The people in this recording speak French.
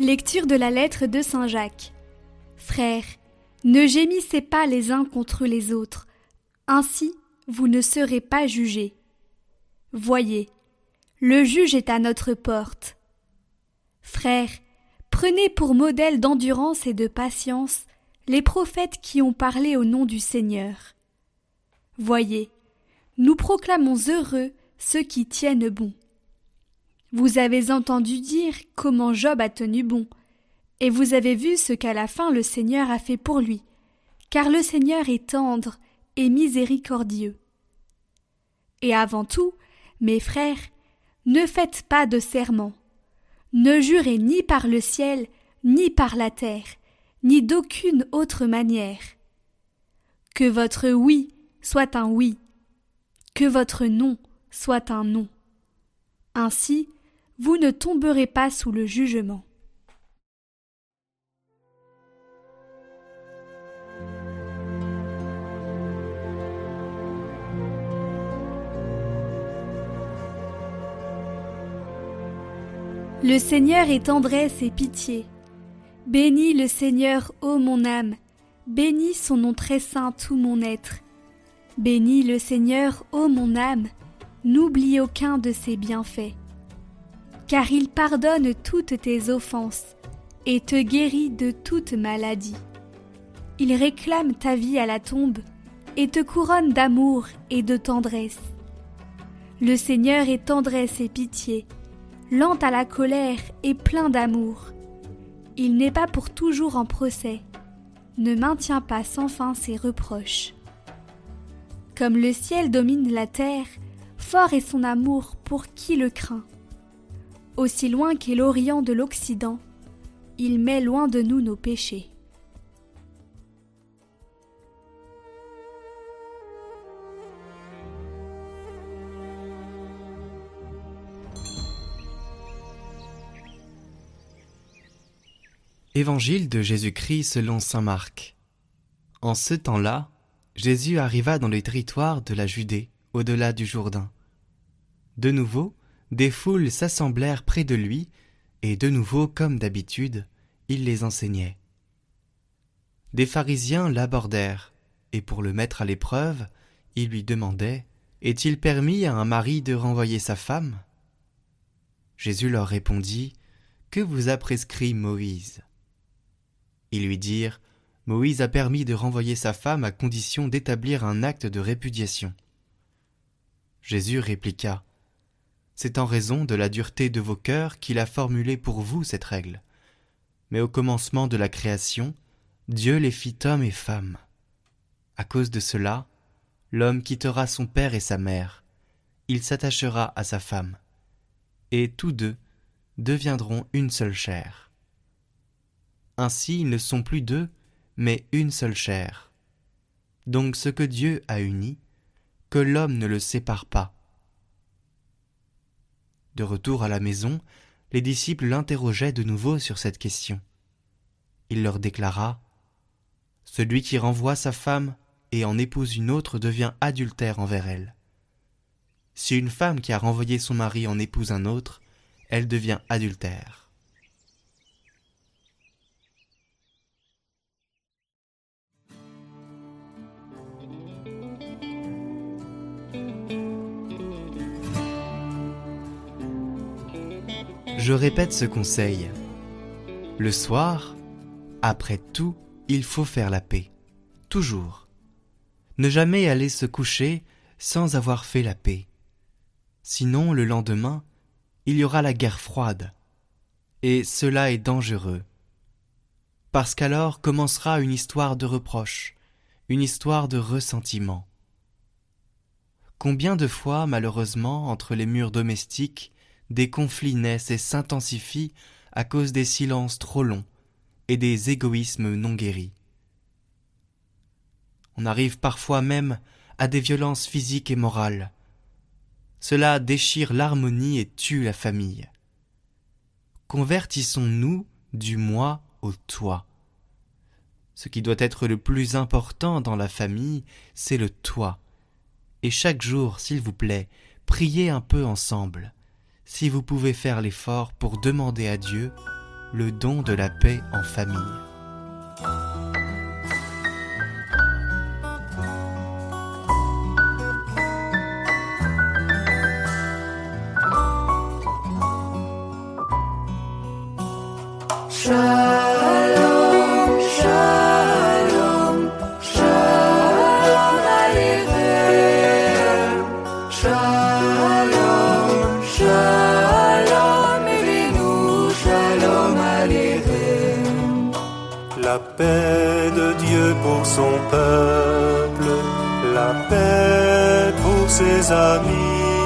Lecture de la lettre de Saint Jacques. Frères, ne gémissez pas les uns contre les autres, ainsi vous ne serez pas jugés. Voyez, le juge est à notre porte. Frères, prenez pour modèle d'endurance et de patience les prophètes qui ont parlé au nom du Seigneur. Voyez, nous proclamons heureux ceux qui tiennent bon. Vous avez entendu dire comment Job a tenu bon, et vous avez vu ce qu'à la fin le Seigneur a fait pour lui, car le Seigneur est tendre et miséricordieux. Et avant tout, mes frères, ne faites pas de serment, ne jurez ni par le ciel, ni par la terre, ni d'aucune autre manière. Que votre oui soit un oui, que votre non soit un non. Ainsi, vous ne tomberez pas sous le jugement. Le Seigneur est tendresse et pitié. Bénis le Seigneur, ô mon âme, bénis son nom très saint tout mon être. Bénis le Seigneur, ô mon âme, n'oublie aucun de ses bienfaits. Car il pardonne toutes tes offenses et te guérit de toute maladie. Il réclame ta vie à la tombe et te couronne d'amour et de tendresse. Le Seigneur est tendresse et pitié, lent à la colère et plein d'amour. Il n'est pas pour toujours en procès, ne maintient pas sans fin ses reproches. Comme le ciel domine la terre, fort est son amour pour qui le craint. Aussi loin qu'est l'Orient de l'Occident, il met loin de nous nos péchés. Évangile de Jésus-Christ selon Saint Marc. En ce temps-là, Jésus arriva dans le territoire de la Judée, au-delà du Jourdain. De nouveau, des foules s'assemblèrent près de lui, et de nouveau, comme d'habitude, il les enseignait. Des pharisiens l'abordèrent, et pour le mettre à l'épreuve, ils lui demandaient Est-il permis à un mari de renvoyer sa femme? Jésus leur répondit Que vous a prescrit Moïse? Ils lui dirent Moïse a permis de renvoyer sa femme à condition d'établir un acte de répudiation. Jésus répliqua C'est en raison de la dureté de vos cœurs qu'il a formulé pour vous cette règle. Mais au commencement de la création, Dieu les fit hommes et femmes. À cause de cela, l'homme quittera son père et sa mère, il s'attachera à sa femme, et tous deux deviendront une seule chair. Ainsi ils ne sont plus deux, mais une seule chair. Donc ce que Dieu a uni, que l'homme ne le sépare pas. De retour à la maison, les disciples l'interrogeaient de nouveau sur cette question. Il leur déclara Celui qui renvoie sa femme et en épouse une autre devient adultère envers elle. Si une femme qui a renvoyé son mari en épouse un autre, elle devient adultère. Je répète ce conseil. Le soir, après tout, il faut faire la paix. Toujours. Ne jamais aller se coucher sans avoir fait la paix. Sinon, le lendemain, il y aura la guerre froide. Et cela est dangereux. Parce qu'alors commencera une histoire de reproche, une histoire de ressentiment. Combien de fois, malheureusement, entre les murs domestiques, des conflits naissent et s'intensifient à cause des silences trop longs et des égoïsmes non guéris. On arrive parfois même à des violences physiques et morales. Cela déchire l'harmonie et tue la famille. Convertissons-nous du moi au toi. Ce qui doit être le plus important dans la famille, c'est le toi. Et chaque jour, s'il vous plaît, priez un peu ensemble si vous pouvez faire l'effort pour demander à Dieu le don de la paix en famille. La paix de Dieu pour son peuple, la paix pour ses amis.